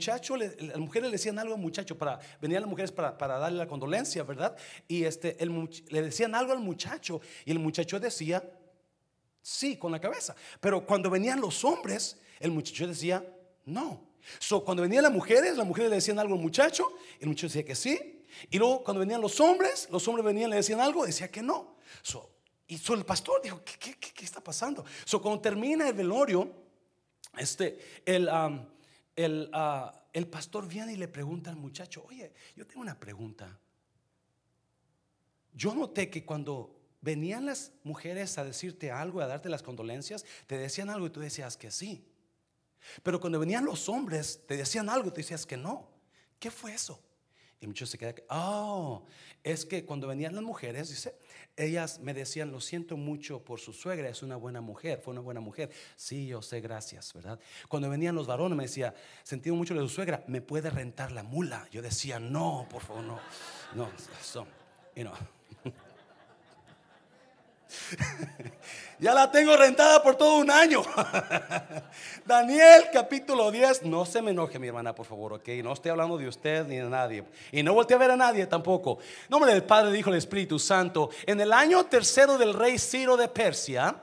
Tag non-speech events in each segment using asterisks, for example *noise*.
muchacho, las mujeres le decían algo al muchacho, para, venían las mujeres para, para darle la condolencia, ¿verdad? Y este, el, le decían algo al muchacho y el muchacho decía, sí, con la cabeza. Pero cuando venían los hombres, el muchacho decía, no. So, cuando venían las mujeres, las mujeres le decían algo al muchacho, el muchacho decía que sí. Y luego cuando venían los hombres, los hombres venían, le decían algo, decía que no. So, y so, el pastor dijo, ¿qué, qué, qué- qué está pasando? So, cuando termina el velorio, este, el, am, el, ah, el pastor viene y le pregunta al muchacho, oye, yo tengo una pregunta. Yo noté que cuando venían las mujeres a decirte algo, a darte las condolencias, te decían algo y tú decías que sí. Pero cuando venían los hombres, te decían algo y tú decías que no. ¿Qué fue eso? Y muchos se quedan, oh, es que cuando venían las mujeres, dice, ellas me decían, lo siento mucho por su suegra, es una buena mujer, fue una buena mujer. Sí, yo sé, gracias, ¿verdad? Cuando venían los varones, me decía, sentí mucho de su suegra, ¿me puede rentar la mula? Yo decía, no, por favor, no, no, so, you know. *laughs* Ya la tengo rentada por todo un año. *laughs* Daniel capítulo 10. No se me enoje mi hermana, por favor, ok. No estoy hablando de usted ni de nadie. Y no volteé a ver a nadie tampoco. Nombre del Padre, dijo el Espíritu Santo. En el año tercero del rey Ciro de Persia,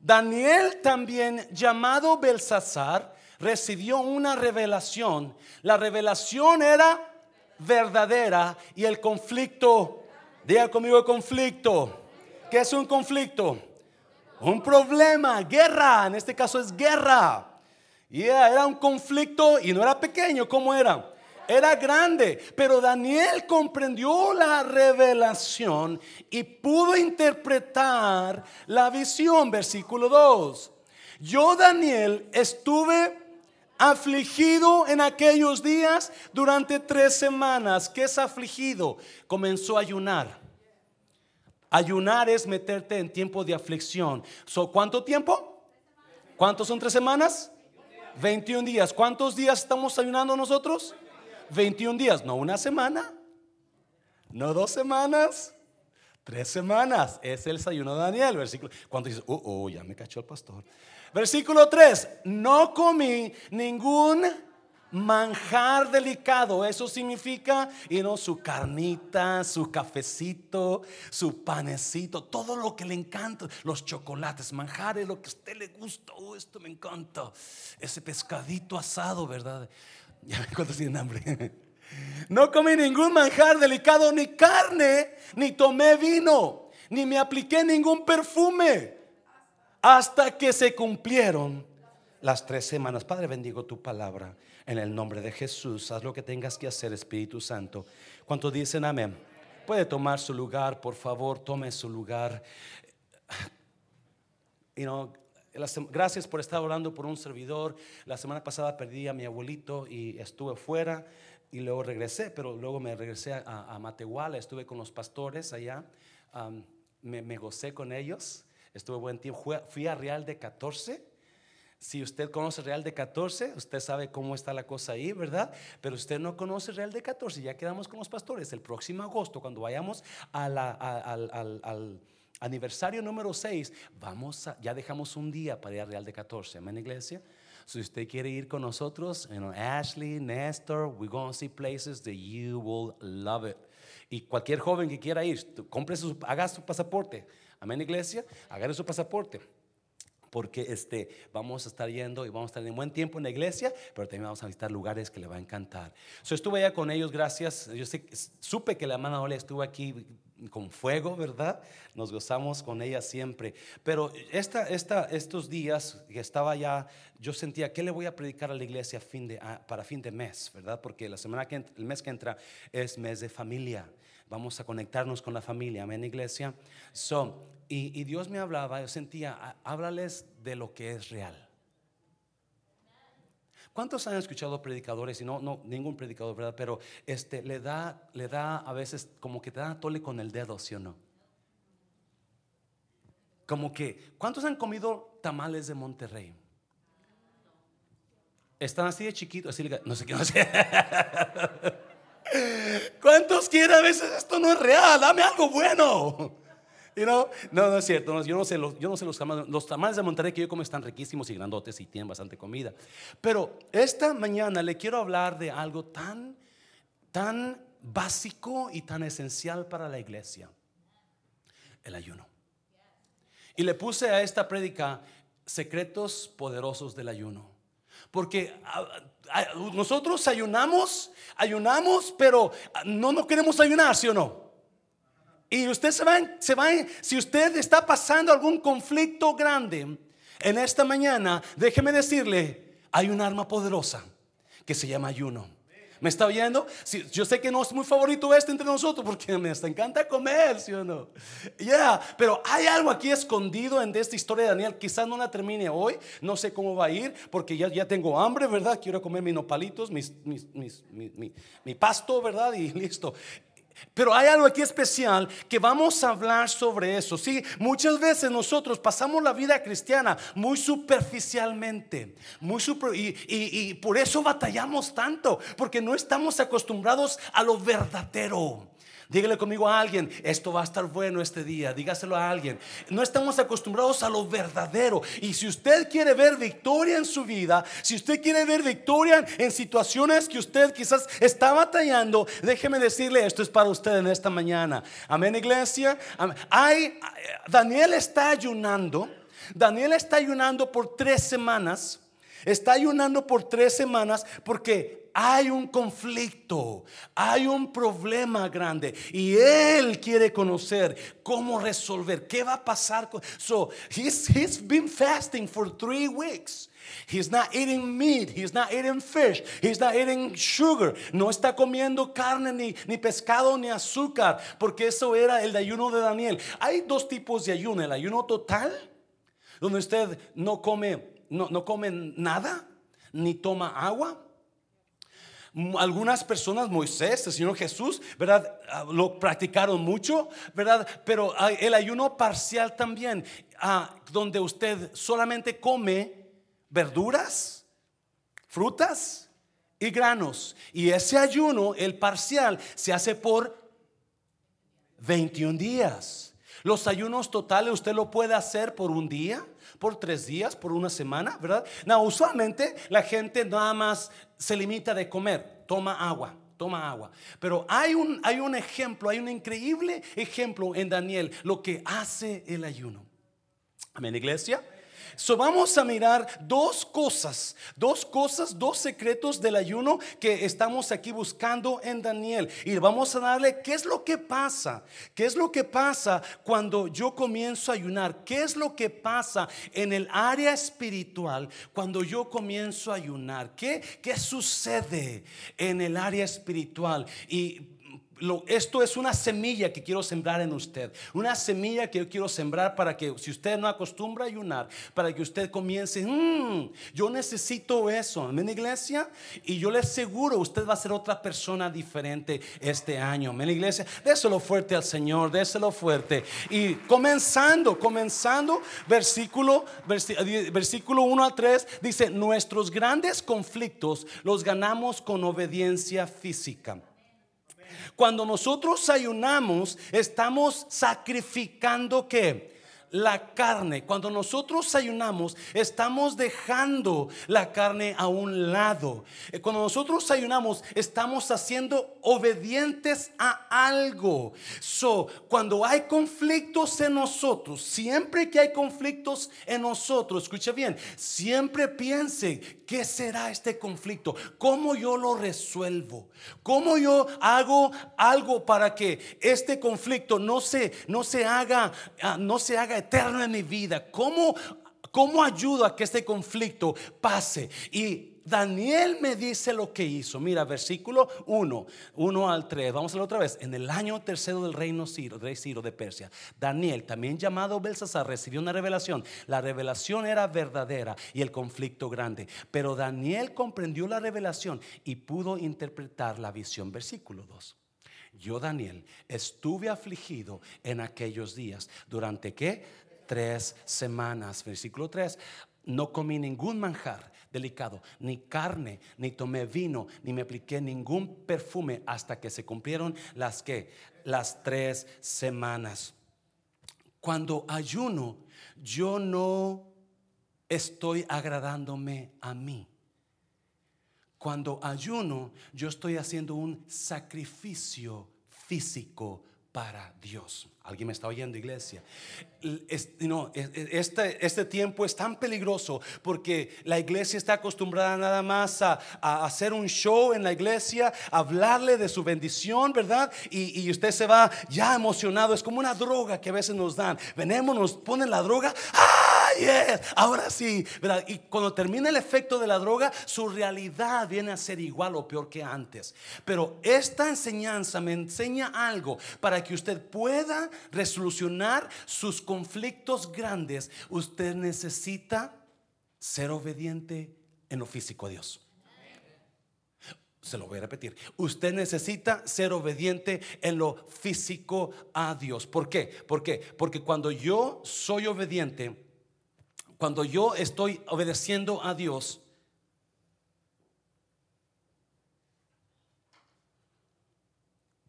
Daniel también llamado Belsasar recibió una revelación. La revelación era verdadera y el conflicto, diga conmigo el conflicto. ¿Qué es un conflicto? Un problema, guerra, en este caso es guerra. Y era un conflicto y no era pequeño, ¿cómo era? Era grande, pero Daniel comprendió la revelación y pudo interpretar la visión, versículo 2. Yo, Daniel, estuve afligido en aquellos días durante tres semanas. ¿Qué es afligido? Comenzó a ayunar. Ayunar es meterte en tiempo de aflicción. So, ¿Cuánto tiempo? ¿Cuántos son tres semanas? 21 días. ¿Cuántos días estamos ayunando nosotros? 21 días. No una semana. No dos semanas. Tres semanas. Es el ayuno de Daniel. Versículo. Cuando dices, oh, oh, ya me cachó el pastor. Versículo 3. No comí ningún manjar delicado. Eso significa, y no su carnita, su cafecito, su panecito, todo lo que le encanta, los chocolates, manjares, lo que a usted le gusta. Oh, esto me encanta. Ese pescadito asado, ¿verdad? *laughs* Ya me cuántos tienen hambre. *laughs* No comí ningún manjar delicado, ni carne, ni tomé vino, ni me apliqué ningún perfume, hasta que se cumplieron las tres semanas. Padre, bendigo tu palabra en el nombre de Jesús. Haz lo que tengas que hacer, Espíritu Santo. ¿Cuántos dicen amén? Puede tomar su lugar, por favor, tome su lugar. You know, gracias por estar orando por un servidor. La semana pasada perdí a mi abuelito y estuve fuera y luego regresé, pero luego me regresé a, a Matehuala, estuve con los pastores allá, Am, me, me gocé con ellos, estuve buen tiempo, fui a Real de 14. Si usted conoce Real de 14, usted sabe cómo está la cosa ahí, ¿verdad? Pero usted no conoce Real de 14, ya quedamos con los pastores. El próximo agosto, cuando vayamos al, aniversario número 6, vamos a, ya dejamos un día para ir a Real de 14, amén, iglesia. Si usted quiere ir con nosotros, you Ashley, Nestor, we're going to see places that you will love it. Y cualquier joven que quiera ir, su, haga su pasaporte, amén, iglesia, haga su pasaporte porque este, vamos a estar yendo y vamos a estar en buen tiempo en la iglesia, pero también vamos a visitar lugares que le va a encantar. So, estuve allá con ellos, gracias. Yo sé, supe que la hermana Ole estuvo aquí con fuego, ¿verdad? Nos gozamos con ella siempre. Pero esta, esta, estos días que estaba allá, yo sentía, ¿qué le voy a predicar a la iglesia fin de, para fin de mes, ¿verdad? Porque la semana que, el mes que entra es mes de familia. Vamos a conectarnos con la familia, amén, iglesia. So, y, Dios me hablaba, yo sentía, "Há- háblales de lo que es real. ¿Cuántos han escuchado predicadores? Y no, no, ningún predicador, ¿verdad? Pero este, le, da, le da a veces como que te da tole con el dedo, ¿sí o no? Como que, ¿cuántos han comido tamales de Monterrey? Están así de chiquitos, así, no sé qué, no sé. *laughs* ¿Cuántos quieren a veces esto no es real? Dame algo bueno. You know? No, no es cierto. yo no sé, los, yo no sé los tamales. Los tamales de Monterrey que yo como están riquísimos y grandotes y tienen bastante comida. Pero esta mañana le quiero hablar de algo tan, tan básico y tan esencial para la iglesia. El ayuno. Y le puse a esta prédica secretos poderosos del ayuno. Porque ah, ah, nosotros ayunamos, ayunamos, pero no, no queremos ayunar, ¿sí o no? Y usted se va, se va, si usted está pasando algún conflicto grande en esta mañana, déjeme decirle, hay un arma poderosa que se llama ayuno. ¿Me está oyendo? yo sé que no es muy favorito este entre nosotros porque me encanta comer, ¿sí o no? Ya, pero hay algo aquí escondido en esta historia de Daniel. Quizás no la termine hoy, no sé cómo va a ir porque ya, ya tengo hambre, ¿verdad? Quiero comer mis nopalitos, mis, mis, mi, mi pasto, ¿verdad? Y *laughs* listo. Pero hay algo aquí especial que vamos a hablar sobre eso. Sí, muchas veces nosotros pasamos la vida cristiana muy superficialmente, muy y, y por eso batallamos tanto, porque no estamos acostumbrados a lo verdadero. Dígale conmigo a alguien, esto va a estar bueno este día, dígaselo a alguien. No estamos acostumbrados a lo verdadero. Y si usted quiere ver victoria en su vida, si usted quiere ver victoria en situaciones que usted quizás está batallando, déjeme decirle, esto es para usted en esta mañana. Amén, iglesia. Hay, Daniel está ayunando. Daniel está ayunando por tres semanas. Está ayunando por tres semanas porque hay un conflicto, hay un problema grande y él quiere conocer cómo resolver, qué va a pasar. Con, so he's, he's been fasting for three weeks. He's not eating meat, he's not eating fish, he's not eating sugar. No está comiendo carne ni, ni pescado ni azúcar, porque eso era el ayuno de Daniel. Hay dos tipos de ayuno, el ayuno total, donde usted no come, no, no come nada, ni toma agua algunas personas, Moisés, el Señor Jesús, ¿verdad? Ah, lo practicaron mucho, ¿verdad? Pero el ayuno parcial también, ah, donde usted solamente come verduras, frutas y granos. Y ese ayuno, el parcial, se hace por 21 días. Los ayunos totales usted lo puede hacer por un día, por tres días, por una semana, ¿verdad? No, usualmente la gente nada más se limita de comer, toma agua, toma agua. Pero hay un, hay un ejemplo, hay un increíble ejemplo en Daniel, lo que hace el ayuno. Amén, iglesia. So vamos a mirar dos cosas, dos cosas, dos secretos del ayuno que estamos aquí buscando en Daniel. Y vamos a darle qué es lo que pasa, qué es lo que pasa cuando yo comienzo a ayunar, qué es lo que pasa en el área espiritual cuando yo comienzo a ayunar, qué, qué sucede en el área espiritual. Y esto es una semilla que quiero sembrar en usted. Una semilla que yo quiero sembrar para que si usted no acostumbra a ayunar, para que usted comience, mm, yo necesito eso, amén iglesia. Y yo le aseguro, usted va a ser otra persona diferente este año, amén iglesia. Déselo fuerte al Señor, déselo fuerte. Y comenzando, comenzando, versículo, versículo 1 a 3, dice, nuestros grandes conflictos los ganamos con obediencia física. Cuando nosotros ayunamos, estamos sacrificando qué? la carne. Cuando nosotros ayunamos, estamos dejando la carne a un lado. Eh, cuando nosotros ayunamos, estamos haciendo obedientes a algo. So, cuando hay conflictos en nosotros, siempre que hay conflictos en nosotros, escucha bien, siempre piense, ¿qué será este conflicto? ¿Cómo yo lo resuelvo? ¿Cómo yo hago algo para que este conflicto no se, no se haga, ah, no se haga eterno en mi vida? ¿Cómo, cómo ayudo a que este conflicto pase? Y Daniel me dice lo que hizo. Mira, versículo 1, 1 al 3. Vamos a ver otra vez. En el año tercero del reino Ciro, rey Ciro de Persia, Daniel, también llamado Belsasar, recibió una revelación. La revelación era verdadera y el conflicto grande. Pero Daniel comprendió la revelación y pudo interpretar la visión. Versículo 2. Yo, Daniel, estuve afligido en aquellos días. ¿Durante qué? Tres semanas. Versículo 3. No comí ningún manjar delicado, ni carne, ni tomé vino, ni me apliqué ningún perfume hasta que se cumplieron las que las tres semanas. Cuando ayuno, yo no estoy agradándome a mí. Cuando ayuno, yo estoy haciendo un sacrificio físico para Dios. ¿Alguien me está oyendo, iglesia? no, este, este tiempo es tan peligroso porque la iglesia está acostumbrada nada más a, hacer un show en la iglesia, hablarle de su bendición, ¿verdad? Y, usted se va ya emocionado. Es como una droga que a veces nos dan. Venemos, nos ponen la droga. ¡Ah! Ahora sí. Y cuando termina el efecto de la droga, su realidad viene a ser igual o peor que antes. Pero esta enseñanza me enseña algo para que usted pueda resolucionar sus conflictos grandes. Usted necesita ser obediente en lo físico a Dios. Se lo voy a repetir. Usted necesita ser obediente en lo físico a Dios. ¿Por qué? ¿Por qué? Porque cuando yo soy obediente, cuando yo estoy obedeciendo a Dios,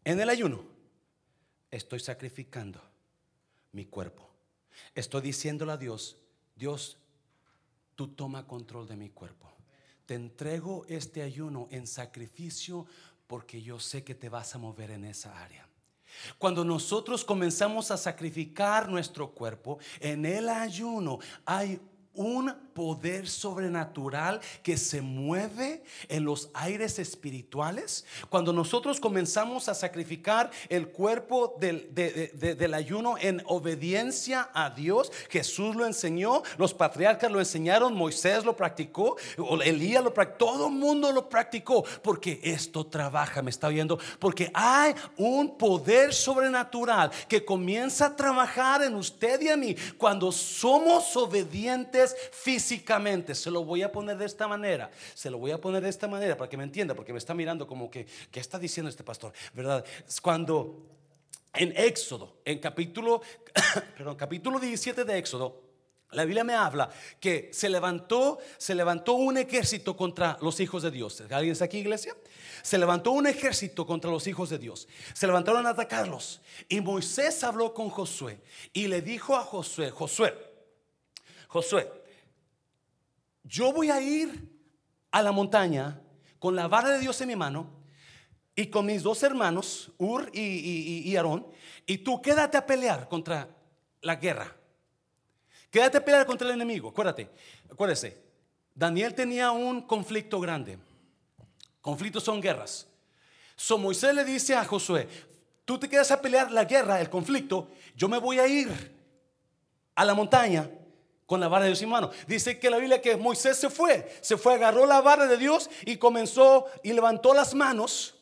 en el ayuno, estoy sacrificando mi cuerpo. Estoy diciéndole a Dios, Dios, tú toma control de mi cuerpo. Te entrego este ayuno en sacrificio porque yo sé que te vas a mover en esa área. Cuando nosotros comenzamos a sacrificar nuestro cuerpo, en el ayuno hay un poder sobrenatural que se mueve en los aires espirituales. Cuando nosotros comenzamos a sacrificar el cuerpo del, del, ayuno en obediencia a Dios, Jesús lo enseñó, los patriarcas lo enseñaron, Moisés lo practicó, Elías lo practicó, todo el mundo lo practicó, porque esto trabaja, me está viendo, porque hay un poder sobrenatural que comienza a trabajar en usted y a mí cuando somos obedientes físicamente. Se lo voy a poner de esta manera. Se lo voy a poner de esta manera para que me entienda, porque me está mirando como que, ¿qué está diciendo este pastor? ¿Verdad? Cuando en Éxodo, en capítulo, *coughs* perdón, capítulo 17 de Éxodo, la Biblia me habla que se levantó, se levantó un ejército contra los hijos de Dios. ¿Alguien está aquí, iglesia? Se levantó un ejército contra los hijos de Dios. Se levantaron a atacarlos. Y Moisés habló con Josué y le dijo a Josué, Josué, Josué, yo voy a ir a la montaña con la vara de Dios en mi mano y con mis dos hermanos, Ur y, Aarón, y tú quédate a pelear contra la guerra. Quédate a pelear contra el enemigo. Acuérdate, acuérdese. Daniel tenía un conflicto grande. Conflictos son guerras. So Moisés le dice a Josué, tú te quedas a pelear la guerra, el conflicto, yo me voy a ir a la montaña con la vara de Dios en mano. Dice que la Biblia que Moisés se fue, se fue, agarró la vara de Dios y comenzó y levantó las manos.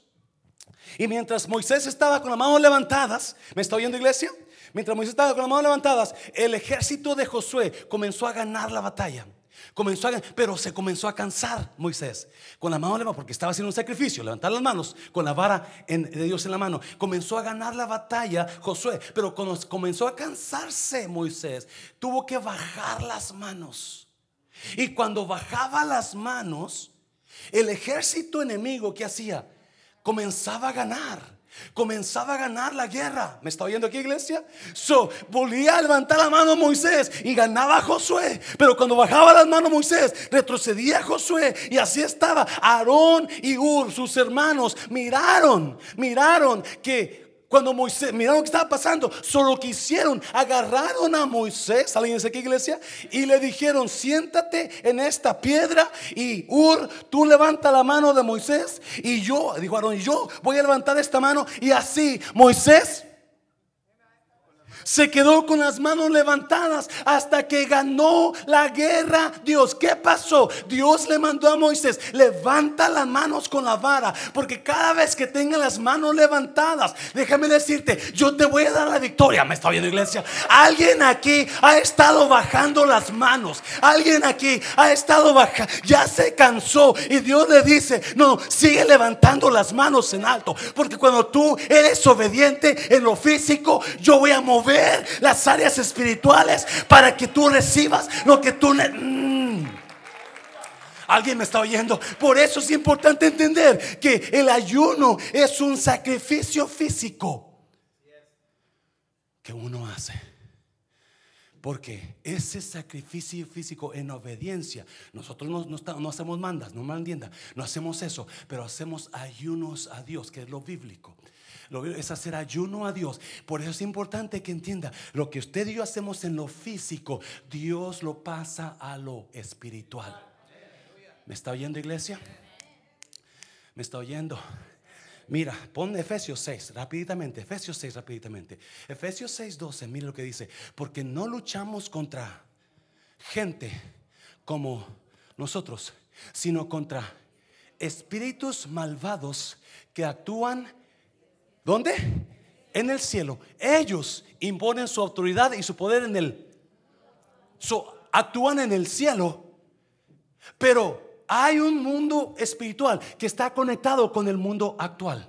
Y mientras Moisés estaba con las manos levantadas, ¿me está oyendo iglesia? Mientras Moisés estaba con las manos levantadas, el ejército de Josué comenzó a ganar la batalla. Comenzó a, pero se comenzó a cansar Moisés con la mano porque estaba haciendo un sacrificio, levantar las manos con la vara de Dios en la mano. Comenzó a ganar la batalla Josué, pero cuando comenzó a cansarse Moisés, tuvo que bajar las manos. Y cuando bajaba las manos, el ejército enemigo que hacía comenzaba a ganar comenzaba a ganar la guerra. ¿Me está oyendo aquí, iglesia? So, volvía a levantar la mano Moisés y ganaba Josué. Pero cuando bajaba las manos Moisés, retrocedía Josué. Y así estaba. Aarón y Ur, sus hermanos, miraron, miraron que cuando Moisés, miraron lo que estaba pasando, solo que hicieron, agarraron a Moisés, alguien dice aquí iglesia, y le dijeron, siéntate en esta piedra y Ur, tú levanta la mano de Moisés y yo, dijo Aarón, yo voy a levantar esta mano y así Moisés se quedó con las manos levantadas hasta que ganó la guerra. Dios, ¿qué pasó? Dios le mandó a Moisés, levanta las manos con la vara, porque cada vez que tenga las manos levantadas, déjame decirte, yo te voy a dar la victoria. ¿Me está viendo iglesia? Alguien aquí ha estado bajando las manos. Alguien aquí ha estado bajando, ya se cansó y Dios le dice, no, sigue levantando las manos en alto, porque cuando tú eres obediente en lo físico, yo voy a mover las áreas espirituales para que tú recibas lo que tú... Mm. Alguien me está oyendo. Por eso es importante entender que el ayuno es un sacrificio físico que uno hace Porque ese sacrificio físico en obediencia, nosotros no, no, no hacemos mandas, no me no hacemos eso, pero hacemos ayunos a Dios, que es lo bíblico. Es hacer ayuno a Dios. Por eso es importante que entienda, lo que usted y yo hacemos en lo físico, Dios lo pasa a lo espiritual. ¿Me está oyendo iglesia? ¿Me está oyendo? Mira, pon Efesios 6, rápidamente, Efesios 6, rápidamente. Efesios 6, 12, mira lo que dice. Porque no luchamos contra gente como nosotros, sino contra espíritus malvados que actúan, ¿dónde? En el cielo. Ellos imponen su autoridad y su poder en el... actúan en el cielo, pero hay un mundo espiritual que está conectado con el mundo actual.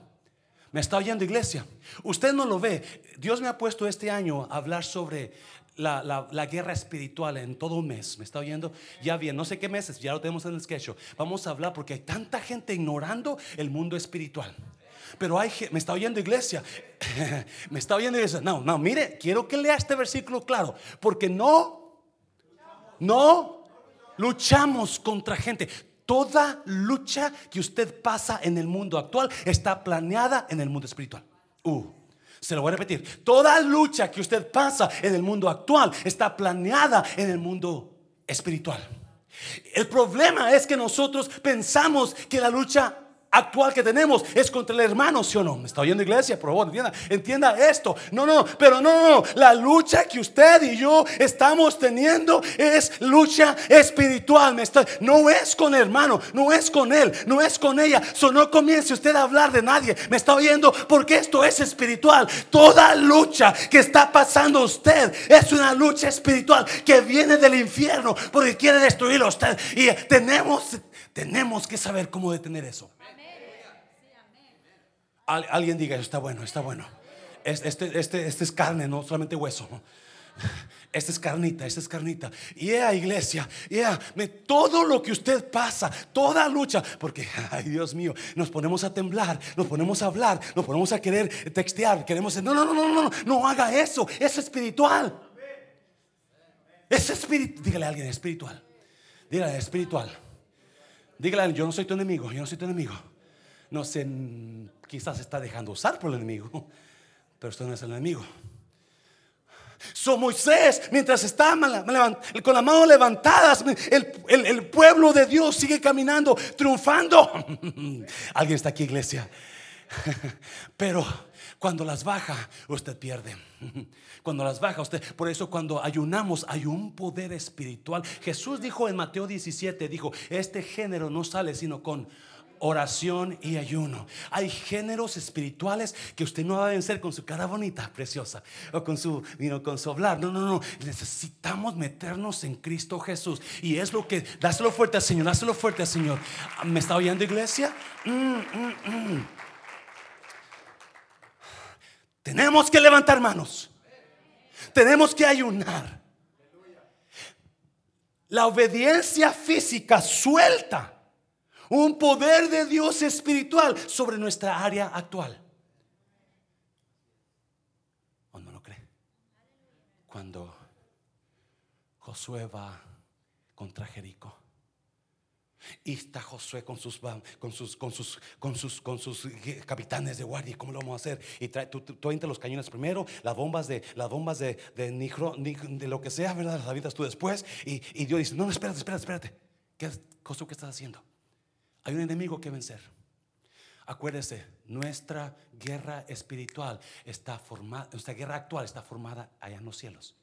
¿Me está oyendo iglesia? Usted no lo ve. Dios me ha puesto este año a hablar sobre la, guerra espiritual en todo un mes. ¿Me está oyendo? Ya bien, no sé qué meses, ya lo tenemos en el sketch. Vamos a hablar porque hay tanta gente ignorando el mundo espiritual. Pero hay, me está oyendo iglesia, *laughs* me está oyendo iglesia. No, no, mire, quiero que lea este versículo claro, porque no, no luchamos contra gente. Toda lucha que usted pasa en el mundo actual está planeada en el mundo espiritual. Uh, se lo voy a repetir. Toda lucha que usted pasa en el mundo actual está planeada en el mundo espiritual. El problema es que nosotros pensamos que la lucha actual que tenemos es contra el hermano, ¿sí o no? ¿Me está oyendo iglesia? Por favor, entienda, esto. No, no, pero no, no, la lucha que usted y yo estamos teniendo es lucha espiritual. Me no es con el hermano, no es con él, no es con ella. So, no comience usted a hablar de nadie. ¿Me está oyendo? Porque esto es espiritual. Toda lucha que está pasando usted es una lucha espiritual que viene del infierno porque quiere destruirlo a usted. Y tenemos, tenemos que saber cómo detener eso alguien diga, está bueno, está bueno. Este, este, este es carne, no solamente hueso. *laughs* Esta es carnita, esta es carnita. Y yeah, iglesia, yeah, todo lo que usted pasa, toda lucha, porque, *laughs* ay Dios mío, nos ponemos a temblar, nos ponemos a hablar, nos ponemos a querer textear, queremos, no, no, no, no, no, no haga eso, es espiritual. Es espiritual, dígale a alguien, espiritual. Dígale, espiritual. Dígale, yo no soy tu enemigo, yo no soy tu enemigo. No sé, quizás está dejando usar por el enemigo, pero esto no es el enemigo. So Moisés, mientras está con las manos levantadas, el, pueblo de Dios sigue caminando, triunfando. *laughs* Alguien está aquí, iglesia. *laughs* Pero cuando las baja, usted pierde. *laughs* Cuando las baja, usted. Por eso, cuando ayunamos, hay un poder espiritual. Jesús dijo en Mateo 17: Dijo, este género no sale sino con oración y ayuno. Hay géneros espirituales que usted no va a vencer con su cara bonita, preciosa, o con su, con su hablar. No, no, no. Necesitamos meternos en Cristo Jesús. Y es lo que, dáselo fuerte al Señor, dáselo fuerte al Señor. ¿Me está oyendo, iglesia? Mm, mm, mm. Tenemos que levantar manos. Tenemos que ayunar. La obediencia física suelta un poder de Dios espiritual sobre nuestra área actual. ¿O no lo cree? Cuando Josué va contra Jericó. Y está Josué con sus, con sus, con sus, con sus, con sus capitanes de guardia. ¿Cómo lo vamos a hacer? Y trae, tú, tú, los cañones primero, las bombas de, las bombas de, de, de lo que sea, ¿verdad? Las avientas tú después. Y, y Dios dice: No, no, espérate, espérate, espérate. ¿Qué, Josué, qué estás haciendo? Hay un enemigo que vencer. Acuérdese, nuestra guerra espiritual está formada, nuestra guerra actual está formada allá en los cielos.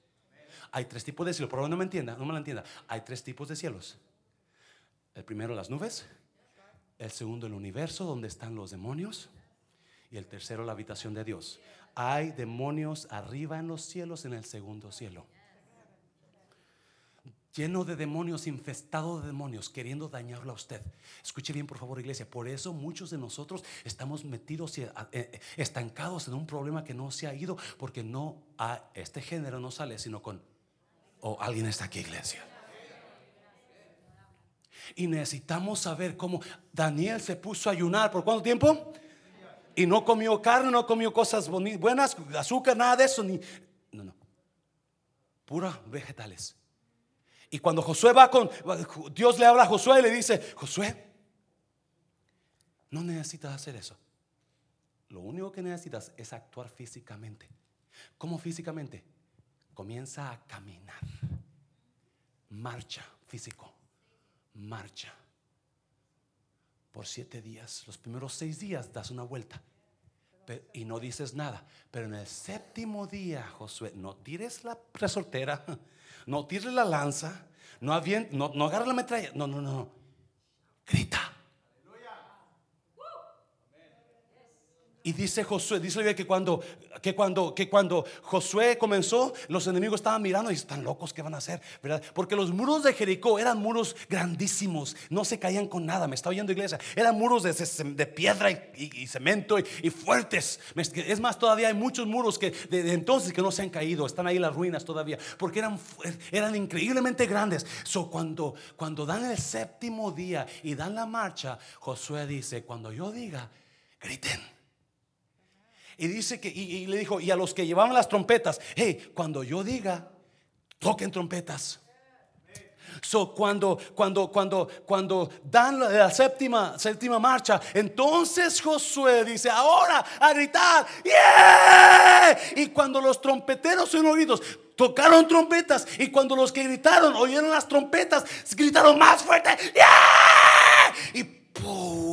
Hay tres tipos de cielos, por no me entienda, no me lo entienda. Hay tres tipos de cielos. El primero las nubes, el segundo el universo donde están los demonios y el tercero la habitación de Dios. Hay demonios arriba en los cielos en el segundo cielo lleno de demonios, infestado de demonios, queriendo dañarlo a usted. Escuche bien, por favor, iglesia. Por eso muchos de nosotros estamos metidos y eh, estancados en un problema que no se ha ido, porque no a este género no sale, sino con o alguien está aquí, iglesia. Y necesitamos saber cómo Daniel se puso a ayunar. ¿Por cuánto tiempo? Y no comió carne, no comió cosas buenas, azúcar, nada de eso. Ni, no, no. pura vegetales. Y cuando Josué va con, Dios le habla a Josué y le dice, Josué, no necesitas hacer eso. Lo único que necesitas es actuar físicamente. ¿Cómo físicamente? Comienza a caminar. Marcha, físico. Marcha. Por siete días. Los primeros seis días das una vuelta. y no dices nada. Pero en el séptimo día, Josué, no tires la resortera. No tires la lanza. No, no, no agarres la metralla. No, no, no. Grita. Y dice Josué, dice que cuando, que cuando, que cuando Josué comenzó, los enemigos estaban mirando y están locos, ¿qué van a hacer? ¿Verdad? Porque los muros de Jericó eran muros grandísimos, no se caían con nada. Me está oyendo iglesia, eran muros de, de piedra y, cemento y, fuertes. Es más, todavía hay muchos muros que de, entonces que no se han caído, están ahí las ruinas todavía, porque eran, eran increíblemente grandes. So, cuando, cuando dan el séptimo día y dan la marcha, Josué dice: Cuando yo diga, griten. Y dice que, y, le dijo, y a los que llevaban las trompetas, hey, cuando yo diga, toquen trompetas. So, cuando, cuando, cuando, cuando dan la séptima, séptima marcha, entonces Josué dice, ahora a gritar, yeah! Y cuando los trompeteros son oídos, tocaron trompetas. Y cuando los que gritaron oyeron las trompetas, gritaron más fuerte, yeah! Y ¡pum!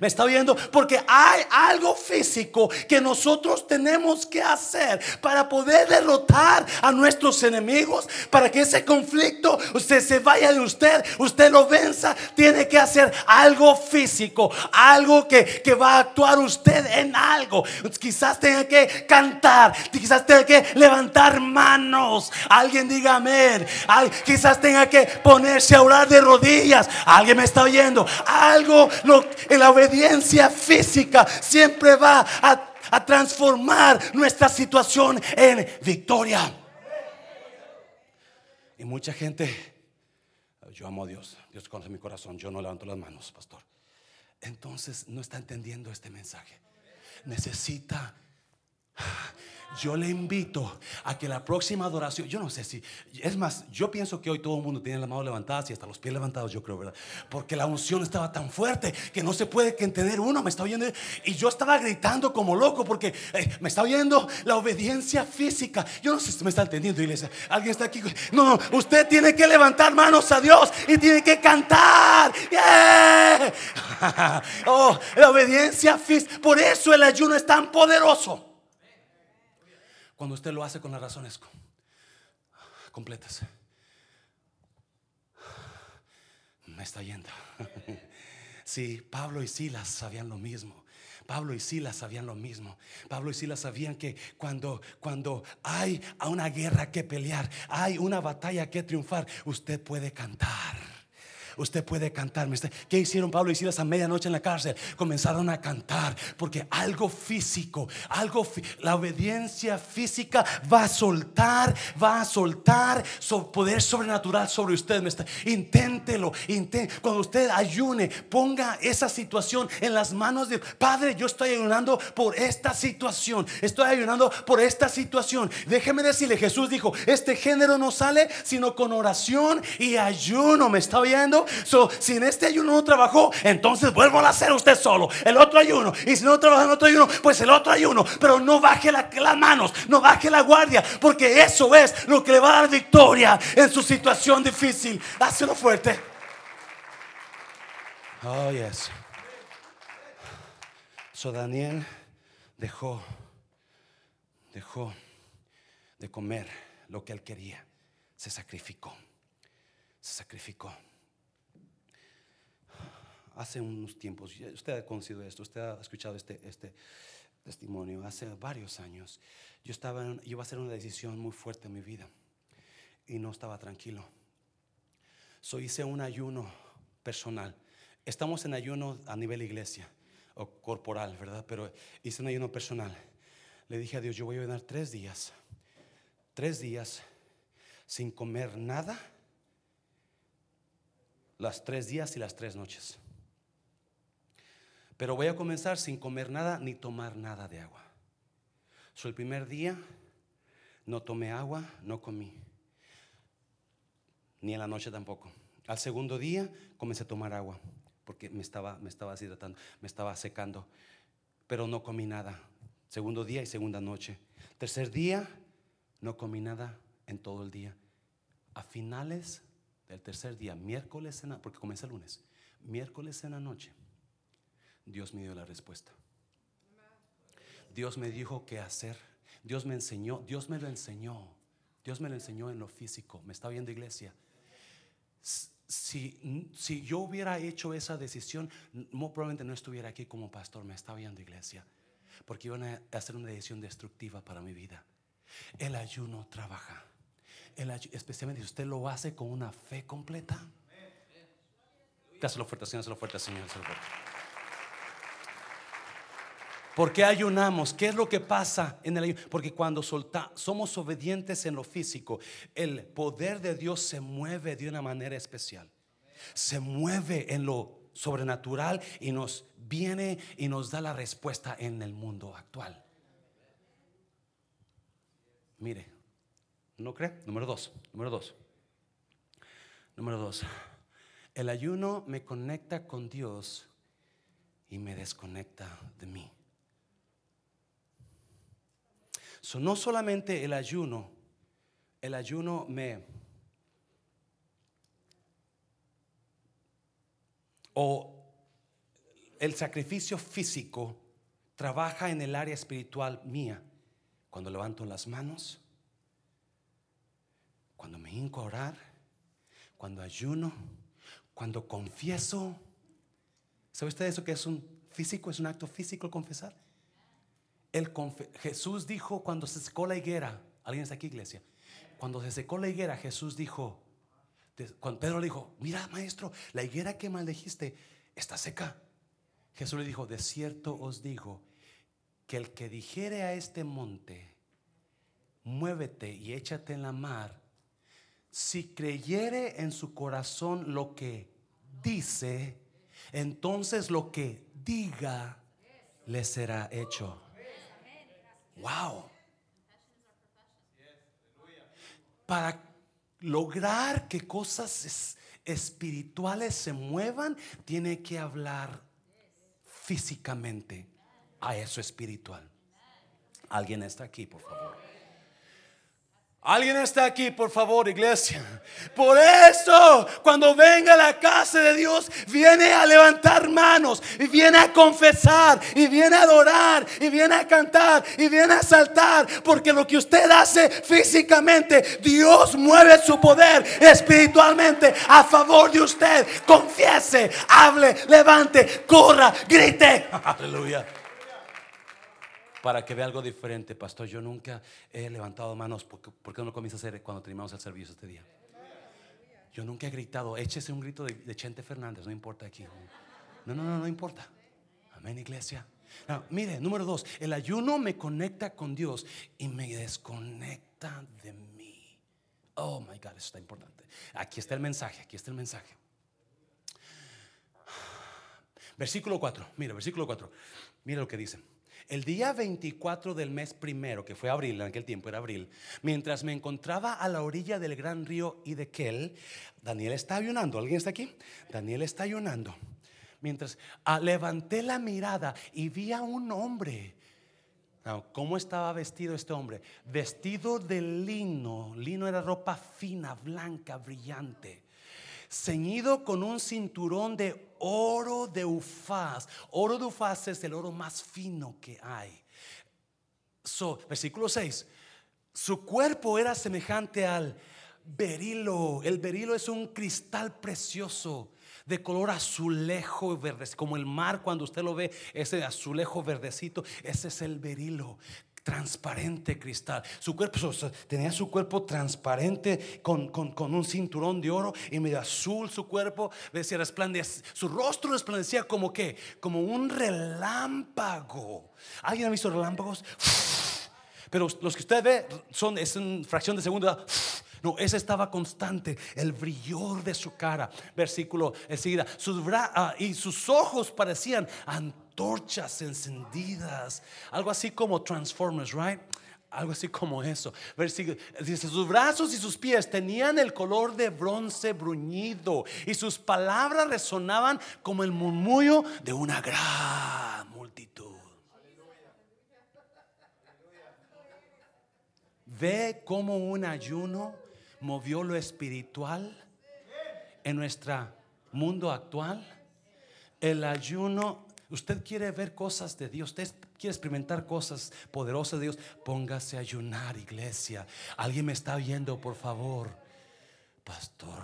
¿Me está oyendo? Porque hay algo físico que nosotros tenemos que hacer para poder derrotar a nuestros enemigos, para que ese conflicto usted se vaya de usted, usted lo venza. Tiene que hacer algo físico, algo que, que va a actuar usted en algo. Quizás tenga que cantar, quizás tenga que levantar manos. Alguien diga amén. Quizás tenga que ponerse a orar de rodillas. Alguien me está oyendo. Algo lo, en la obediencia física siempre va a, transformar nuestra situación en victoria. Y mucha gente, yo amo a Dios, Dios conoce mi corazón, yo no levanto las manos, pastor. Entonces no está entendiendo este mensaje. Necesita yo le invito a que la próxima adoración, yo no sé si, es más, yo pienso que hoy todo el mundo tiene las manos levantadas y hasta los pies levantados, yo creo, ¿verdad? Porque la unción estaba tan fuerte que no se puede entender uno, me está oyendo, y yo estaba gritando como loco porque eh, me está oyendo la obediencia física. Yo no sé si me está entendiendo, iglesia. Alguien está aquí. No, no, usted tiene que levantar manos a Dios y tiene que cantar. *laughs* oh, la obediencia física. Por eso el ayuno es tan poderoso. Cuando usted lo hace con las razones completas. Me está yendo. *laughs* Sí, Pablo y Silas sabían lo mismo. Pablo y Silas sabían lo mismo. Pablo y Silas sabían que cuando, cuando hay una guerra que pelear, hay una batalla que triunfar, usted puede cantar. Usted puede cantar. ¿Qué hicieron Pablo y Silas a medianoche en la cárcel? Comenzaron a cantar porque algo físico, algo, la obediencia física va a soltar, va a soltar poder sobrenatural sobre usted. Inténtelo. Cuando usted ayune, ponga esa situación en las manos de Padre. Yo estoy ayunando por esta situación. Estoy ayunando por esta situación. Déjeme decirle, Jesús dijo: Este género no sale sino con oración y ayuno. ¿Me está oyendo? So, si en este ayuno no trabajó, entonces vuelvo a hacer usted solo. El otro ayuno. Y si no trabaja en otro ayuno, pues el otro ayuno. Pero no baje las manos, no baje la guardia, porque eso es lo que le va a dar victoria en su situación difícil. Hácelo fuerte. Oh, yes. So Daniel dejó, dejó de comer lo que él quería. Se sacrificó. Se sacrificó hace unos tiempos, usted ha conocido esto, usted ha escuchado este, este testimonio, hace varios años, yo estaba, iba a hacer una decisión muy fuerte en mi vida y no estaba tranquilo. So hice un ayuno personal. Estamos en ayuno a nivel iglesia o corporal, ¿verdad? Pero hice un ayuno personal. Le dije a Dios, yo voy a ayunar tres días, tres días sin comer nada, las tres días y las tres noches. Pero voy a comenzar sin comer nada ni tomar nada de agua. So, el primer día No tomé agua, no comí. Ni en la noche tampoco. Al segundo día comencé a tomar agua porque me estaba, me estaba deshidratando, me estaba secando. Pero no comí nada. Segundo día y segunda noche. Tercer día, no comí nada en todo el día. A finales del tercer día, miércoles en porque comienza el lunes, miércoles en la noche, Dios me dio la respuesta. Dios me dijo qué hacer. Dios me enseñó, Dios me lo enseñó. Dios me lo enseñó en lo físico. Me está viendo iglesia. Si, si yo hubiera hecho esa decisión, probablemente no estuviera aquí como pastor. Me está viendo iglesia. Porque iban a hacer una decisión destructiva para mi vida. El ayuno trabaja. El especialmente si usted lo hace con una fe completa. Dáselo fuerte, Señor, dáselo fuerte, Señor, dáselo fuerte. ¿Por qué ayunamos? ¿Qué es lo que pasa en el ayuno? Porque cuando solta, somos obedientes en lo físico, el poder de Dios se mueve de una manera especial. Se mueve en lo sobrenatural y nos viene y nos da la respuesta en el mundo actual. Mire, ¿no cree? Número dos, número dos. Número dos. El ayuno me conecta con Dios y me desconecta de mí no solamente el ayuno, el ayuno me... O el sacrificio físico trabaja en el área espiritual mía. Cuando levanto las manos, cuando me hinco a orar, cuando ayuno, cuando confieso. ¿Sabe usted eso que es un físico? ¿Es un acto físico confesar? Jesús dijo cuando se secó la higuera, ¿alguien está aquí iglesia? Cuando se secó la higuera, Jesús dijo, cuando Pedro le dijo, mira maestro, la higuera que maldijiste está seca. Jesús le dijo, de cierto os digo, que el que dijere a este monte, muévete y échate en la mar, si creyere en su corazón lo que dice, entonces lo que diga le será hecho. Wow. Para lograr que cosas espirituales se muevan, tiene que hablar físicamente a eso espiritual. ¿Alguien está aquí, por favor? Alguien está aquí, por favor, iglesia. Por eso, cuando venga a la casa de Dios, viene a levantar manos y viene a confesar y viene a adorar y viene a cantar y viene a saltar. Porque lo que usted hace físicamente, Dios mueve su poder espiritualmente a favor de usted. Confiese, hable, levante, corra, grite. *laughs* Aleluya para que vea algo diferente, pastor. Yo nunca he levantado manos. ¿Por qué, no lo comienza a hacer cuando terminamos el servicio este día? Yo nunca he gritado. Échese un grito de, Chente Fernández, no importa aquí. No, no, no, no importa. Amén, iglesia. mire, número dos, el ayuno me conecta con Dios y me desconecta de mí. Oh my God, eso está importante. Aquí está el mensaje, aquí está el mensaje. Versículo 4, mira, versículo 4. Mira lo que dice. El día 24 del mes primero, que fue abril, en aquel tiempo era abril, mientras me encontraba a la orilla del gran río Idequel, Daniel está ayunando. ¿Alguien está aquí? Daniel está ayunando. Mientras ah, levanté la mirada y vi a un hombre. ¿Cómo estaba vestido este hombre? Vestido de lino. Lino era ropa fina, blanca, brillante ceñido con un cinturón de oro de ufaz. Oro de ufaz es el oro más fino que hay. So, versículo 6. Su cuerpo era semejante al berilo. El berilo es un cristal precioso de color azulejo verde, como el mar cuando usted lo ve, ese azulejo verdecito, ese es el berilo transparente cristal. Su cuerpo tenía su cuerpo transparente con, un cinturón de oro y medio azul su cuerpo. Decía resplandecía, su rostro resplandecía como que, como un relámpago. ¿Alguien ha visto relámpagos? Pero los que usted ve son, es una fracción de segundo. No, ese estaba constante, el brillor de su cara. Versículo enseguida. Sus ah, y sus ojos parecían antorchas encendidas. Algo así como Transformers, right? algo así como eso. dice, sus brazos y sus pies tenían el color de bronce bruñido y sus palabras resonaban como el murmullo de una gran multitud. Ve cómo un ayuno movió lo espiritual en nuestro mundo actual. El ayuno, usted quiere ver cosas de Dios, usted quiere experimentar cosas poderosas de Dios, póngase a ayunar, iglesia. Alguien me está viendo, por favor. Pastor,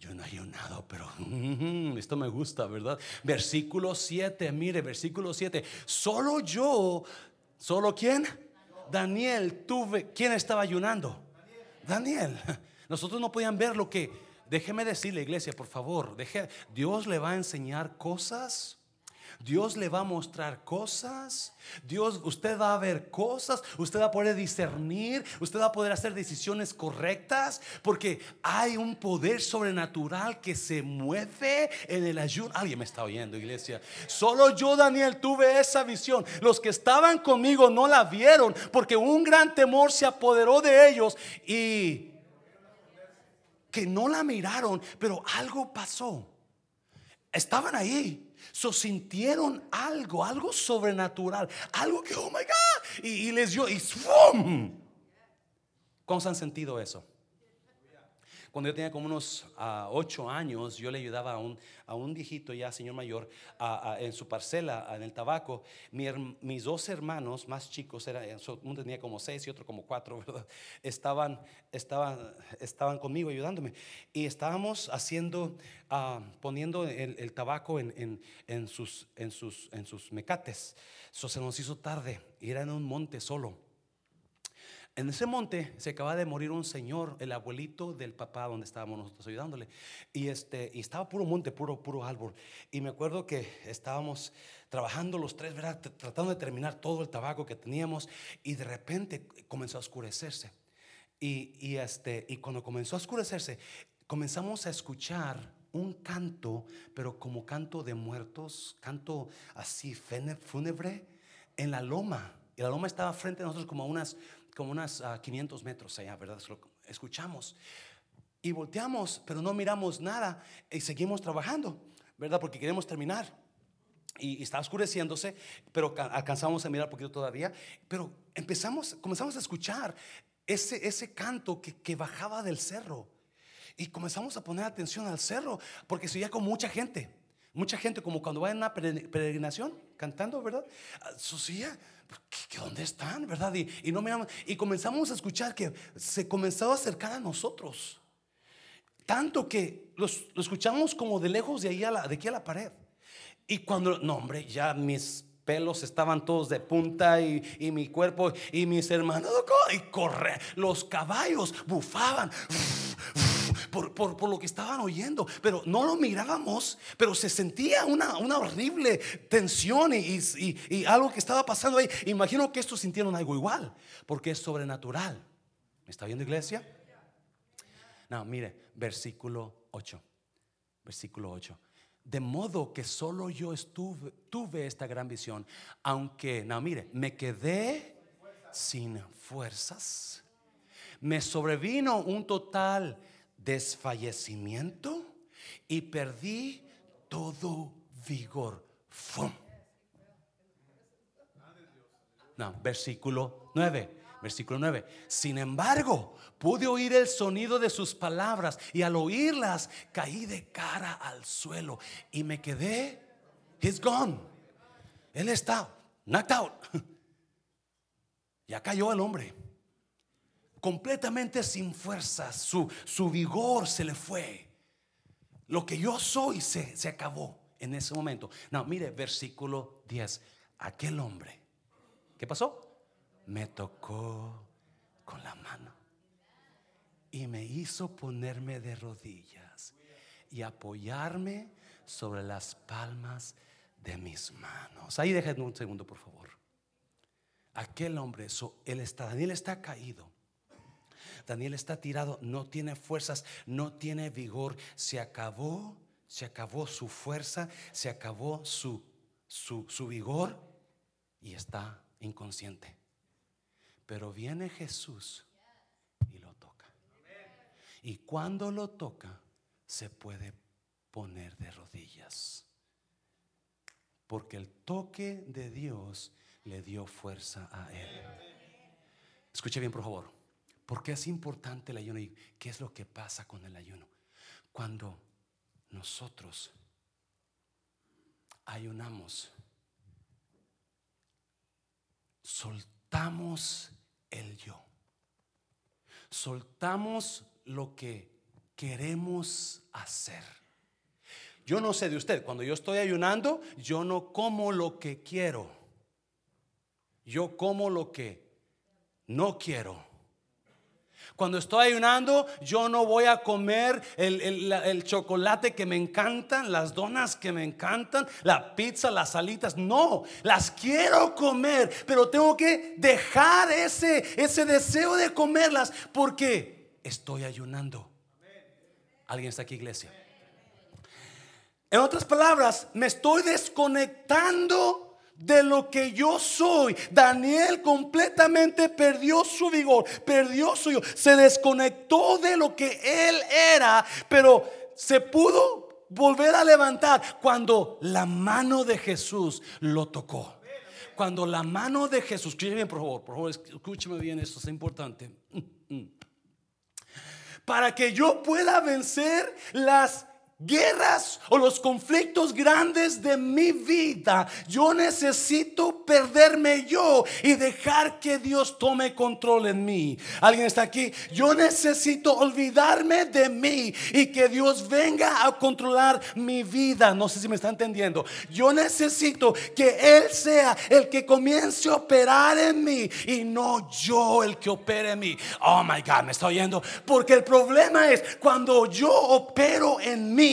yo no he ayunado, pero *laughs* esto me gusta, ¿verdad? Versículo 7, mire, versículo 7. Solo yo, ¿solo quién? Daniel, tuve, ¿quién estaba ayunando? Daniel. *laughs* Nosotros no podían ver lo que, déjeme decirle, iglesia, por favor, deje, Dios le va a enseñar cosas Dios le va a mostrar cosas. Dios, usted va a ver cosas. Usted va a poder discernir. Usted va a poder hacer decisiones correctas. Porque hay un poder sobrenatural que se mueve en el ayuno. Alguien me está oyendo, iglesia. Solo yo, Daniel, tuve esa visión. Los que estaban conmigo no la vieron. Porque un gran temor se apoderó de ellos. Y que no la miraron. Pero algo pasó. Estaban ahí So sintieron algo, algo sobrenatural, algo que, oh my God, y, les dio, y ¡fum! ¿Cómo han sentido eso? Cuando yo tenía como unos uh, ocho años, yo le ayudaba a un, a un viejito ya, señor mayor, en su parcela, en el tabaco. mis dos hermanos más chicos, era, uno tenía como seis y otro como cuatro, *laughs* ¿verdad? Estaban, estaban, estaban conmigo ayudándome. Y estábamos haciendo, uh, poniendo el, tabaco en, en, sus, en, sus, en sus mecates. Eso se nos hizo tarde era en un monte solo. En ese monte se acaba de morir un señor, el abuelito del papá donde estábamos nosotros ayudándole. Y, este, y estaba puro monte, puro, puro árbol. Y me acuerdo que estábamos trabajando los tres, ¿verdad? tratando de terminar todo el tabaco que teníamos. Y de repente comenzó a oscurecerse. Y, y, este, y cuando comenzó a oscurecerse, comenzamos a escuchar un canto, pero como canto de muertos, canto así fúnebre, en la loma. Y la loma estaba frente a nosotros como a unas como unas 500 ah, metros allá, ¿verdad? Escuchamos y volteamos, pero no miramos nada y seguimos trabajando, ¿verdad? Porque queremos terminar. Y, está oscureciéndose, pero alcanzamos a mirar un poquito todavía. Pero empezamos, comenzamos a escuchar ese, ese canto que, que bajaba del cerro. Y comenzamos a poner atención al cerro, porque se oía con mucha gente. Mucha gente, como cuando va en una peregrinación, cantando, ¿verdad? Ah, Sucía ¿qué, ¿dónde están? ¿Verdad? Y, no miramos, y comenzamos a escuchar que se comenzaba a acercar a nosotros. Tanto que los, lo escuchamos como de lejos de, ahí a la, de aquí a la pared. Y cuando, no hombre, ya mis pelos estaban todos de punta y, y mi cuerpo y mis hermanos y corre, los caballos bufaban por, lo que estaban oyendo, pero no lo mirábamos, pero se sentía una, una horrible tensión y, y, algo que estaba pasando ahí. Imagino que estos sintieron algo igual, porque es sobrenatural. ¿Me está viendo iglesia? No, mire, versículo 8. Versículo 8. De modo que solo yo tuve esta gran visión, aunque, no, mire, me quedé sin fuerzas. Me sobrevino un total desfallecimiento y perdí todo vigor. No, versículo 9. Versículo 9. Sin embargo, pude oír el sonido de sus palabras y al oírlas caí de cara al suelo y me quedé. He's gone. Él está knocked out. *laughs* Ya cayó el hombre completamente sin fuerza, su, su vigor se le fue. Lo que yo soy se, se acabó en ese momento. No, mire, versículo 10. Aquel hombre, ¿qué pasó? Me tocó con la mano y me hizo ponerme de rodillas y apoyarme sobre las palmas de mis manos. Ahí déjenme un segundo, por favor. Aquel hombre, él está, Daniel está caído. Daniel está tirado, no tiene fuerzas, no tiene vigor. Se acabó, se acabó su fuerza, se acabó su, su, vigor y está inconsciente. Pero viene Jesús y lo toca. Y cuando lo toca, se puede poner de rodillas. Porque el toque de Dios le dio fuerza a él. Escuche bien, por favor. ¿Por qué es importante el ayuno y qué es lo que pasa con el ayuno? Cuando nosotros ayunamos, soltamos el yo. Soltamos lo que queremos hacer. Yo no sé de usted, cuando yo estoy ayunando, yo no como lo que quiero. Yo como lo que no quiero. Cuando estoy ayunando, yo no voy a comer el, chocolate que me encantan, las donas que me encantan, la pizza, las salitas. No, las quiero comer, pero tengo que dejar ese, ese deseo de comerlas porque estoy ayunando. ¿Alguien está aquí, iglesia? En otras palabras, me estoy desconectando de lo que yo soy. Daniel completamente perdió su vigor, perdió su yo, se desconectó de lo que él era, pero se pudo volver a levantar cuando la mano de Jesús lo tocó. Cuando la mano de Jesús, escúcheme bien, por favor, por favor, escúcheme bien, esto es importante. Para que yo pueda vencer las guerras o los conflictos grandes de mi vida, yo necesito perderme yo y dejar que Dios tome control en mí. ¿Alguien está aquí? Yo necesito olvidarme de mí y que Dios venga a controlar mi vida. No sé si me está entendiendo. Yo necesito que Él sea el que comience a operar en mí y no yo el que opere en mí. Oh my God, me está oyendo. Porque el problema es cuando yo opero en mí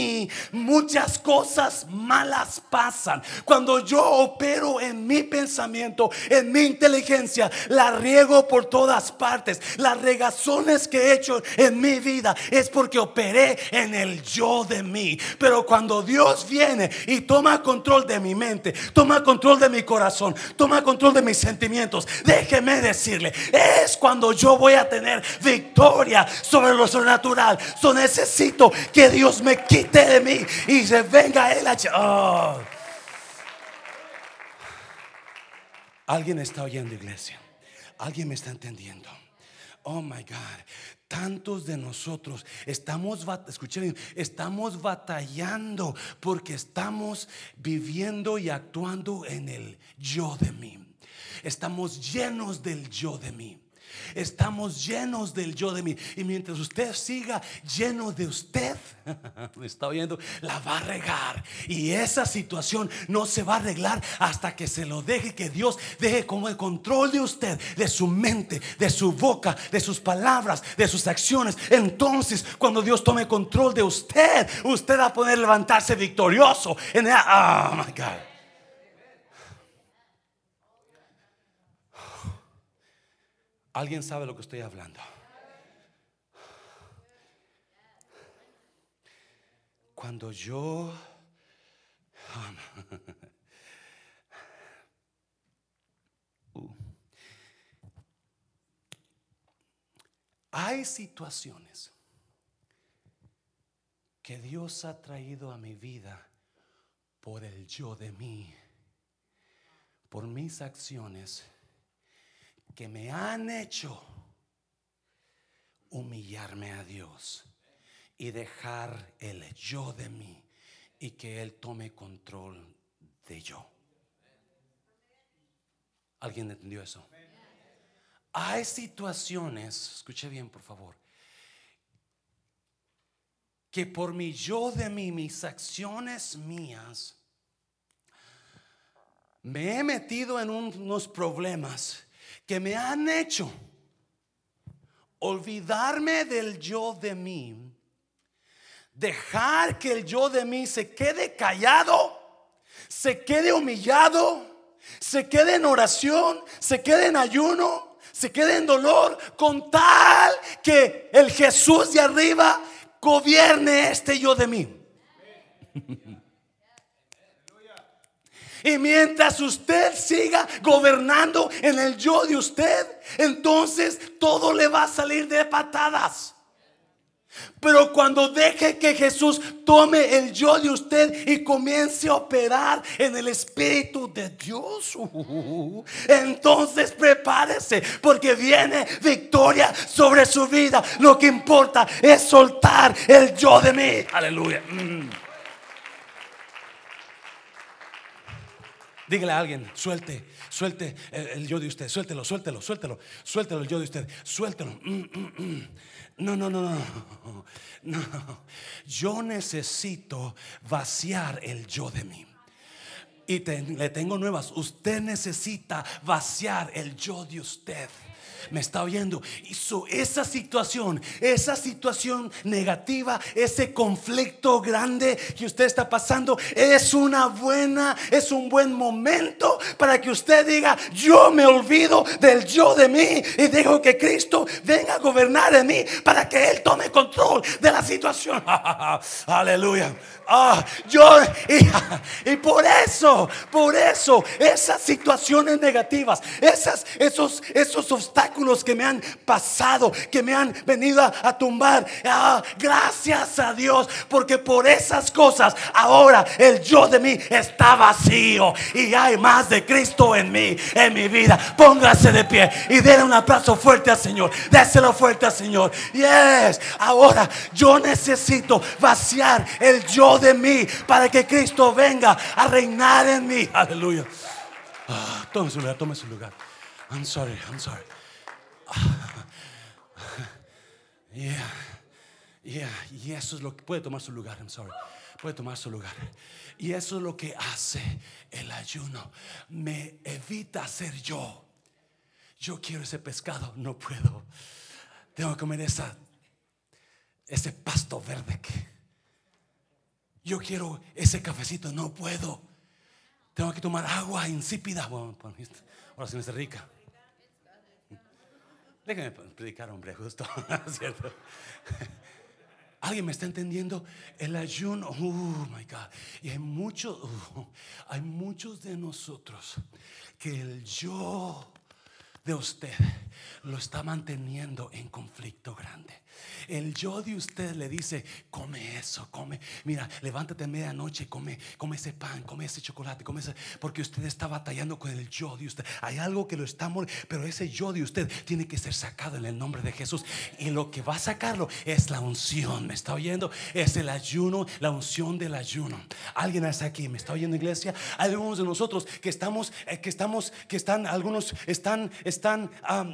muchas cosas malas pasan. Cuando yo opero en mi pensamiento, en mi inteligencia, la riego por todas partes. Las regazones que he hecho en mi vida es porque operé en el yo de mí. Pero cuando Dios viene y toma control de mi mente, toma control de mi corazón, toma control de mis sentimientos, déjeme decirle, es cuando yo voy a tener victoria sobre lo sobrenatural. So necesito que Dios me quite de mí y se venga él a... Oh. Alguien está oyendo, iglesia. Alguien me está entendiendo. Oh my God. Tantos de nosotros estamos, escuchen, estamos batallando porque estamos viviendo y actuando en el yo de mí. Estamos llenos del yo de mí. Estamos llenos del yo de mí. Y mientras usted siga lleno de usted, *laughs* me está oyendo, la va a regar. Y esa situación no se va a arreglar hasta que se lo deje, que Dios deje como el control de usted, de su mente, de su boca, de sus palabras, de sus acciones. Entonces, cuando Dios tome control de usted, usted va a poder levantarse victorioso. En oh my God. ¿Alguien sabe lo que estoy hablando? Cuando yo... Hay situaciones que Dios ha traído a mi vida por el yo de mí, por mis acciones que me han hecho humillarme a Dios y dejar el yo de mí y que Él tome control de yo. ¿Alguien entendió eso? Hay situaciones, escuche bien por favor, que por mi yo de mí, mis acciones mías, me he metido en unos problemas que me han hecho olvidarme del yo de mí, dejar que el yo de mí se quede callado, se quede humillado, se quede en oración, se quede en ayuno, se quede en dolor, con tal que el Jesús de arriba gobierne este yo de mí. *laughs* Y mientras usted siga gobernando en el yo de usted, entonces todo le va a salir de patadas. Pero cuando deje que Jesús tome el yo de usted y comience a operar en el Espíritu de Dios, entonces prepárese porque viene victoria sobre su vida. Lo que importa es soltar el yo de mí. Aleluya. Mm. Dígale a alguien, suelte, suelte el, yo de usted, suéltelo, suéltelo, suéltelo, suéltelo el yo de usted, suéltelo. Mm, mm, no, no, no, no. No. Yo necesito vaciar el yo de mí. Y le tengo nuevas. Usted necesita vaciar el yo de usted me está oyendo. Hizo esa situación, esa situación negativa, ese conflicto grande que usted está pasando, es una buena, es un buen momento para que usted diga, yo me olvido del yo de mí y dejo que Cristo venga a gobernar en mí para que Él tome control de la situación. *laughs* Aleluya. Ah, yo, y, por eso, por eso, esas situaciones negativas, esas, esos, esos obstáculos que me han pasado, que me han venido a, tumbar, ah, gracias a Dios, porque por esas cosas ahora el yo de mí está vacío y hay más de Cristo en mí, en mi vida. Póngase de pie y denle un aplauso fuerte al Señor, déselo fuerte al Señor. Yes, ahora yo necesito vaciar el yo de mí para que Cristo venga a reinar en mí. Aleluya. Ah, tome su lugar, tome su lugar. I'm sorry, I'm sorry. Ah, yeah, yeah, y eso es lo que puede tomar su lugar. I'm sorry. Puede tomar su lugar. Y eso es lo que hace el ayuno. Me evita ser yo. Yo quiero ese pescado, no puedo. Tengo que comer esa, ese pasto verde que yo quiero ese cafecito, no puedo. Tengo que tomar agua insípida. Bueno, ahora sí me hace rica. Déjame predicar, hombre, justo. *laughs* ¿Cierto? ¿Alguien me está entendiendo? El ayuno, oh my God. Y hay muchos, uh, hay muchos de nosotros que el yo de usted lo está manteniendo en conflicto grande. El yo de usted le dice, come eso, come. Mira, levántate a medianoche, come, come ese pan, come ese chocolate, come ese. Porque usted está batallando con el yo de usted. Hay algo que lo está pero ese yo de usted tiene que ser sacado en el nombre de Jesús. Y lo que va a sacarlo es la unción. ¿Me está oyendo? Es el ayuno, la unción del ayuno. Alguien está aquí, ¿me está oyendo, iglesia? Hay algunos de nosotros que estamos, eh, que estamos, que están, algunos están, están,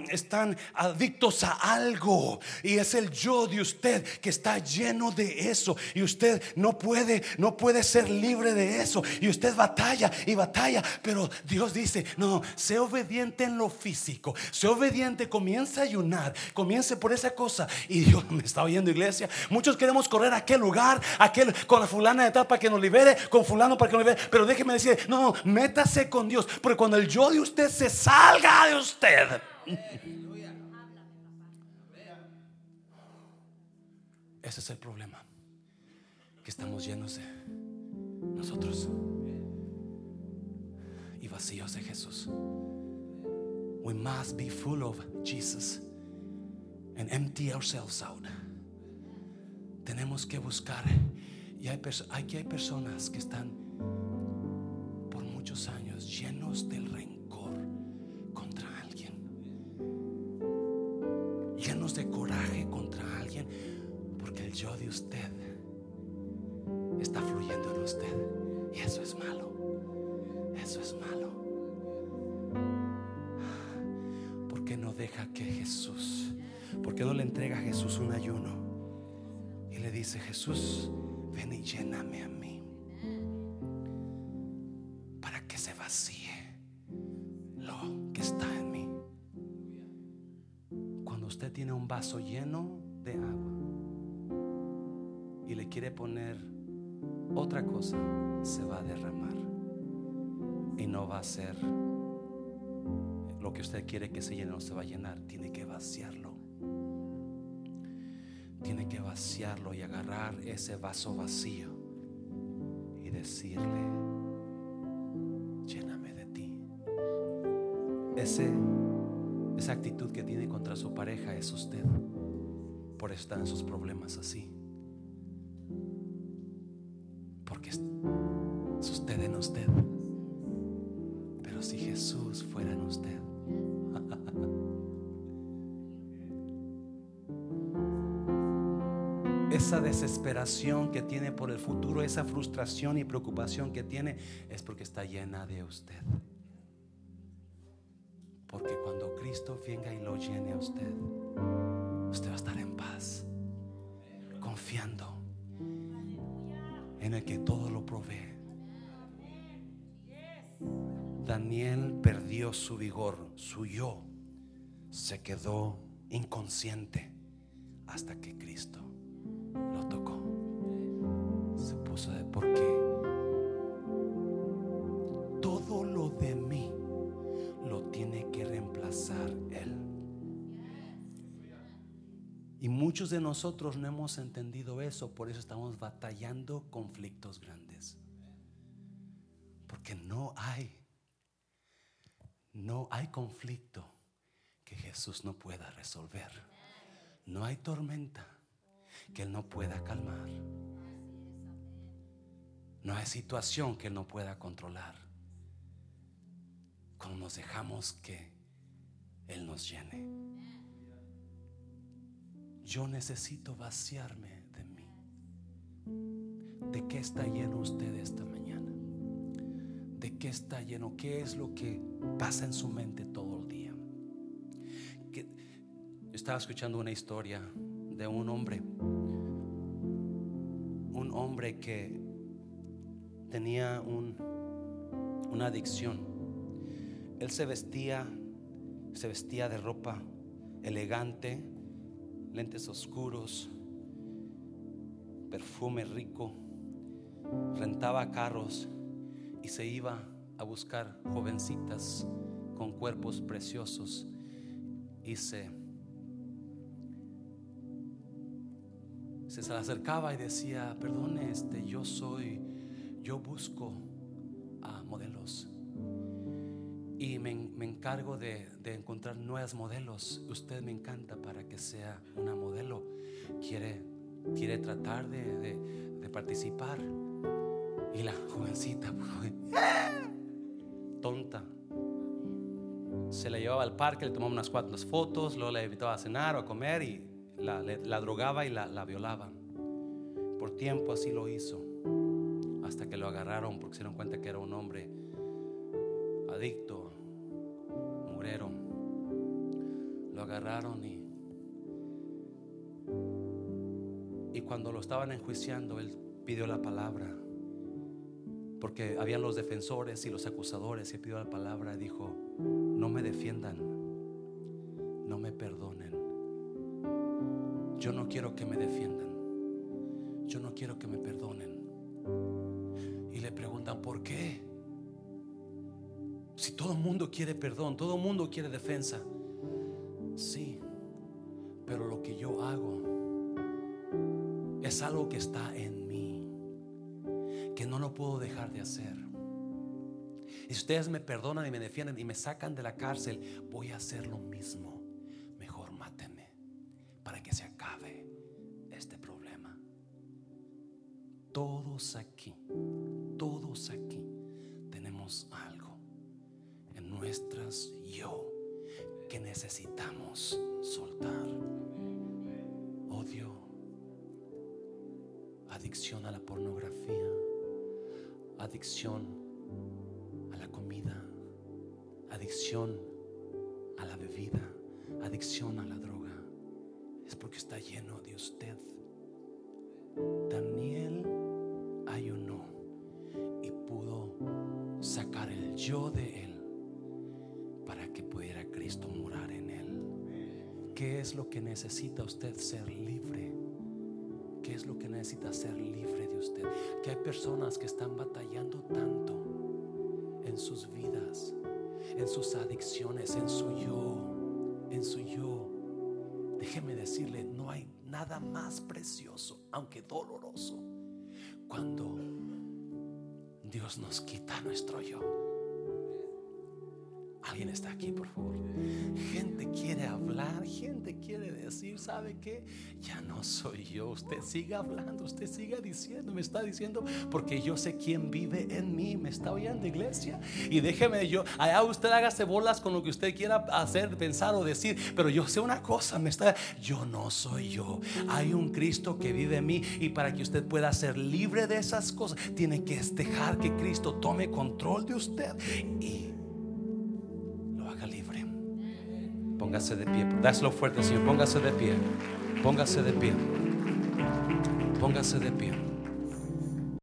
están adictos a algo. Y es el yo de usted que está lleno de eso y usted no puede, no puede ser libre de eso y usted batalla y batalla, pero Dios dice, no, sé obediente en lo físico, sé obediente, comienza a ayunar, comience por esa cosa y Dios me está oyendo iglesia, muchos queremos correr a aquel lugar, aquel con la fulana de tal para que nos libere, con fulano para que nos libere, pero déjeme decir, no, métase con Dios, porque cuando el yo de usted se salga de usted, Ese es el problema. Que estamos llenos de nosotros y vacíos de Jesús. We must be full of Jesus and empty ourselves out. Tenemos que buscar. Y hay, aquí hay personas que están por muchos años llenos del usted está fluyendo en usted. Y eso es malo. Eso es malo. ¿Por qué no deja que Jesús, por qué no le entrega a Jesús un ayuno? Y le dice, Jesús, ven y lléname a mí. Para que se vacíe lo que está en mí. Cuando usted tiene un vaso lleno de agua, quiere poner otra cosa, se va a derramar. Y no va a ser lo que usted quiere que se llene, no se va a llenar. Tiene que vaciarlo. Tiene que vaciarlo y agarrar ese vaso vacío y decirle, ese, esa actitud que tiene contra su pareja es usted. Por eso están sus problemas así. Desesperación que tiene por el futuro, esa frustración y preocupación que tiene, es porque está llena de usted. Porque cuando Cristo venga y lo llene a usted, usted va a estar en paz, confiando en el que todo lo provee. Daniel perdió su vigor, su yo se quedó inconsciente hasta que Cristo lo tocó. Se puso de por qué. Todo lo de mí lo tiene que reemplazar Él. Y muchos de nosotros no hemos entendido eso, por eso estamos batallando conflictos grandes. Porque no hay, no hay conflicto que Jesús no pueda resolver. No hay tormenta que Él no pueda calmar. No hay situación que Él no pueda controlar. Cuando nos dejamos que Él nos llene. Yo necesito vaciarme de mí. ¿De qué está lleno usted esta mañana? ¿De qué está lleno? ¿Qué es lo que pasa en su mente todo el día? estaba escuchando una historia de un hombre hombre que tenía un, una adicción. Él se vestía, se vestía de ropa elegante, lentes oscuros, perfume rico, rentaba carros y se iba a buscar jovencitas con cuerpos preciosos y se se, acercaba y decía, perdone, este, yo soy, yo busco a modelos y me, encargo de, encontrar nuevas modelos. Usted me encanta para que sea una modelo. Quiere, quiere tratar de, de participar. Y la jovencita, *laughs* tonta, se la llevaba al parque, le tomaba unas cuantas fotos, luego la invitaba a cenar o a comer y la, drogaba y la, violaba. Por tiempo así lo hizo, hasta que lo agarraron porque se dieron cuenta que era un hombre adicto, murero. Lo agarraron y, y cuando lo estaban enjuiciando, él pidió la palabra. Porque habían los defensores y los acusadores y pidió la palabra y dijo, no me defiendan, no me perdonen yo no quiero que me defiendan. Yo no quiero que me perdonen. Y le preguntan, ¿por qué? Si todo el mundo quiere perdón, todo el mundo quiere defensa. Sí, pero lo que yo hago es algo que está en mí, que no lo puedo dejar de hacer. Y si ustedes me perdonan y me defienden y me sacan de la cárcel, voy a hacer lo mismo. Todos aquí, todos aquí tenemos algo en nuestras yo que necesitamos soltar. Odio, adicción a la pornografía, adicción a la comida, adicción a la bebida, adicción a la droga. Es porque está lleno de usted. Daniel yo de él para que pudiera Cristo morar en él. ¿Qué es lo que necesita usted ser libre? ¿Qué es lo que necesita ser libre de usted? Que hay personas que están batallando tanto en sus vidas, en sus adicciones, en su yo, en su yo. Déjeme decirle, no hay nada más precioso, aunque doloroso, cuando Dios nos quita nuestro yo. Alguien está aquí, por favor. Gente quiere hablar, gente quiere decir, ¿sabe qué? Ya no soy yo. Usted siga hablando, usted siga diciendo, me está diciendo, porque yo sé quién vive en mí. Me está oyendo, iglesia. Y déjeme yo, allá usted hágase bolas con lo que usted quiera hacer, pensar o decir, pero yo sé una cosa, me está, yo no soy yo. Hay un Cristo que vive en mí y para que usted pueda ser libre de esas cosas, tiene que dejar que Cristo tome control de usted y Póngase de pie, dáselo fuerte, Señor. Póngase de pie, póngase de pie, póngase de pie.